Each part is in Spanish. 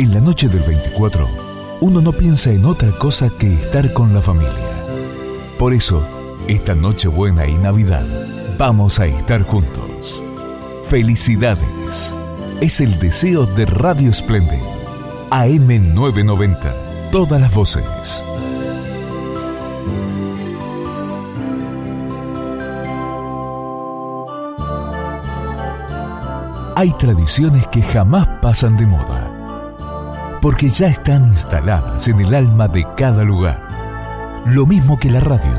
En la noche del 24, uno no piensa en otra cosa que estar con la familia. Por eso, esta Nochebuena y Navidad, vamos a estar juntos. Felicidades. Es el deseo de Radio Splendid. AM990. Todas las voces. Hay tradiciones que jamás pasan de moda porque ya están instaladas en el alma de cada lugar. Lo mismo que la radio,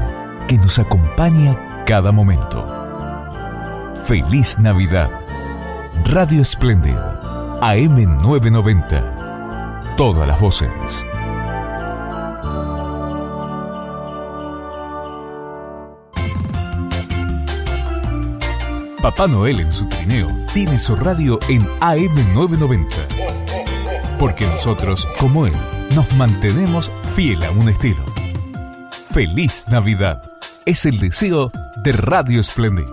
que nos acompaña cada momento. Feliz Navidad. Radio Splendid, AM990. Todas las voces. Papá Noel en su trineo tiene su radio en AM990 porque nosotros, como Él, nos mantenemos fiel a un estilo. Feliz Navidad es el deseo de Radio Splendid.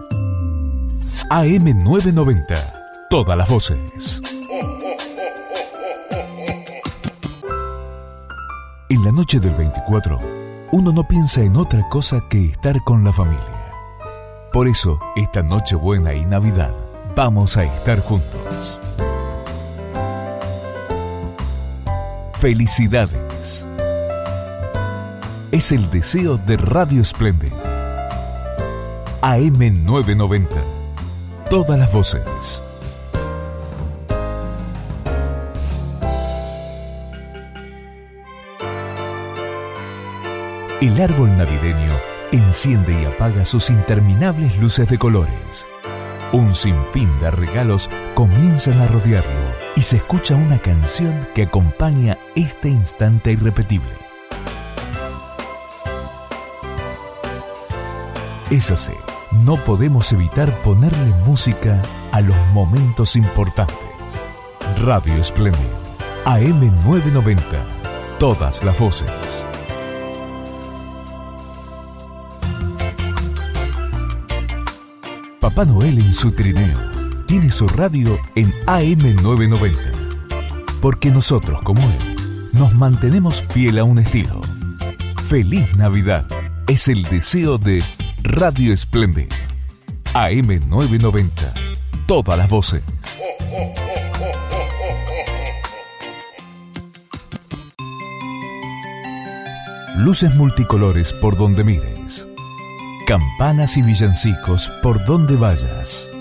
AM990, todas las voces. En la noche del 24, uno no piensa en otra cosa que estar con la familia. Por eso, esta Nochebuena y Navidad, vamos a estar juntos. Felicidades. Es el deseo de Radio Splendid. AM990. Todas las voces. El árbol navideño enciende y apaga sus interminables luces de colores. Un sinfín de regalos comienzan a rodearlo y se escucha una canción que acompaña este instante irrepetible. Es así, no podemos evitar ponerle música a los momentos importantes. Radio Splendid, AM990, todas las voces. Papá Noel en su trineo tiene su radio en AM990. Porque nosotros, como él, nos mantenemos fiel a un estilo. Feliz Navidad es el deseo de Radio Splendid. AM990. Todas las voces. Luces multicolores por donde mires. Campanas y villancicos por donde vayas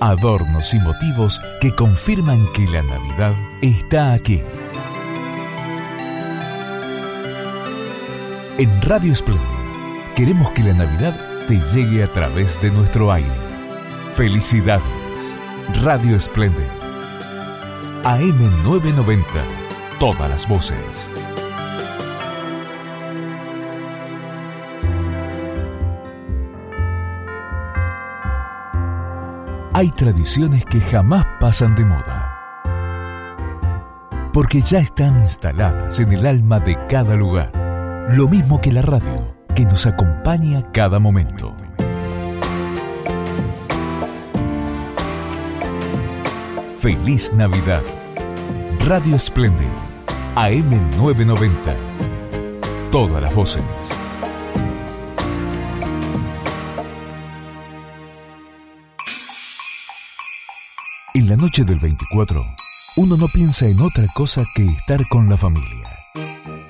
adornos y motivos que confirman que la Navidad está aquí. En Radio Splendid queremos que la Navidad te llegue a través de nuestro aire. Felicidades. Radio Splendid. AM990. Todas las voces. Hay tradiciones que jamás pasan de moda. Porque ya están instaladas en el alma de cada lugar. Lo mismo que la radio, que nos acompaña cada momento. Feliz Navidad. Radio Splendid. AM990. Todas las voces. En la noche del 24, uno no piensa en otra cosa que estar con la familia.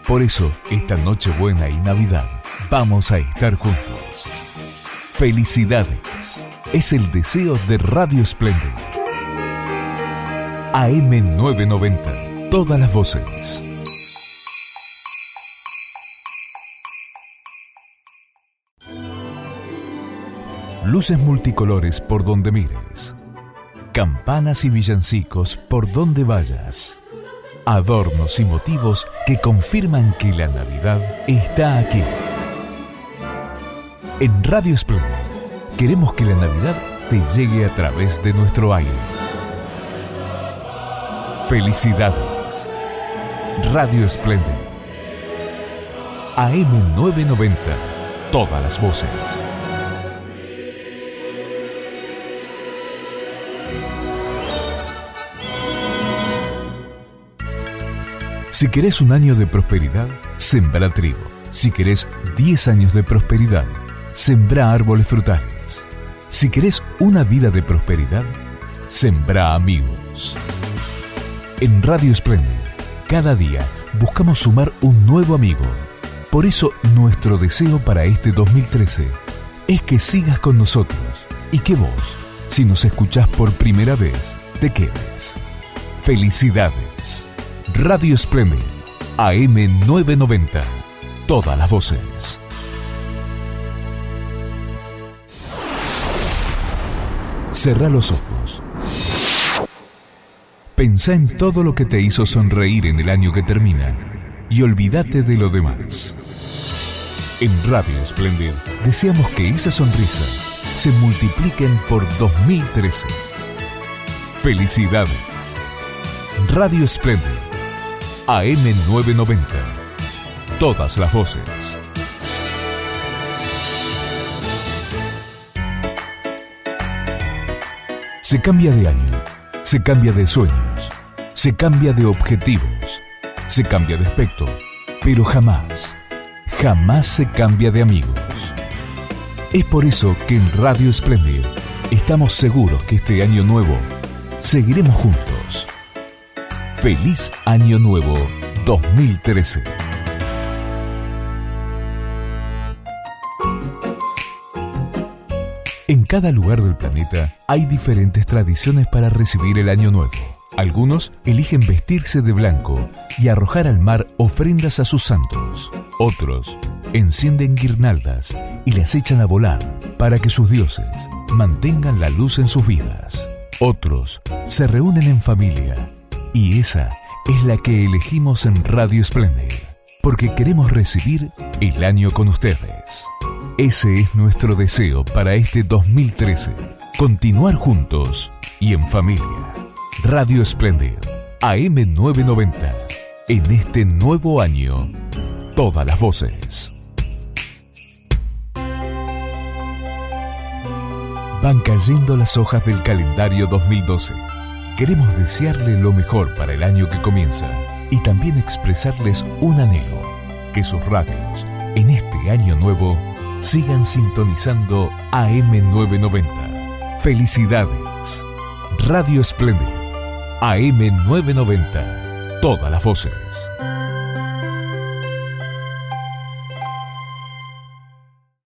Por eso, esta Nochebuena y Navidad, vamos a estar juntos. Felicidades. Es el deseo de Radio Splendid. AM990. Todas las voces. Luces multicolores por donde mires campanas y villancicos por donde vayas. Adornos y motivos que confirman que la Navidad está aquí. En Radio Splendid queremos que la Navidad te llegue a través de nuestro aire. Felicidades. Radio Splendid. AM990. Todas las voces. Si querés un año de prosperidad, sembra trigo. Si querés 10 años de prosperidad, sembra árboles frutales. Si querés una vida de prosperidad, sembra amigos. En Radio Splendid, cada día buscamos sumar un nuevo amigo. Por eso nuestro deseo para este 2013 es que sigas con nosotros y que vos, si nos escuchás por primera vez, te quedes. Felicidades. Radio Splendid, AM990. Todas las voces. Cerra los ojos. Pensá en todo lo que te hizo sonreír en el año que termina y olvídate de lo demás. En Radio Splendid deseamos que esas sonrisas se multipliquen por 2013. Felicidades. Radio Splendid AM990. Todas las voces. Se cambia de año, se cambia de sueños, se cambia de objetivos, se cambia de aspecto, pero jamás, jamás se cambia de amigos. Es por eso que en Radio Splendid estamos seguros que este año nuevo seguiremos juntos Feliz Año Nuevo 2013. En cada lugar del planeta hay diferentes tradiciones para recibir el Año Nuevo. Algunos eligen vestirse de blanco y arrojar al mar ofrendas a sus santos. Otros encienden guirnaldas y las echan a volar para que sus dioses mantengan la luz en sus vidas. Otros se reúnen en familia y esa es la que elegimos en Radio Splendid, porque queremos recibir el año con ustedes. Ese es nuestro deseo para este 2013, continuar juntos y en familia. Radio Splendid, AM990, en este nuevo año, todas las voces. Van cayendo las hojas del calendario 2012 Queremos desearle lo mejor para el año que comienza y también expresarles un anhelo, que sus radios en este año nuevo sigan sintonizando AM990. Felicidades. Radio Splendid. AM990. Todas las voces.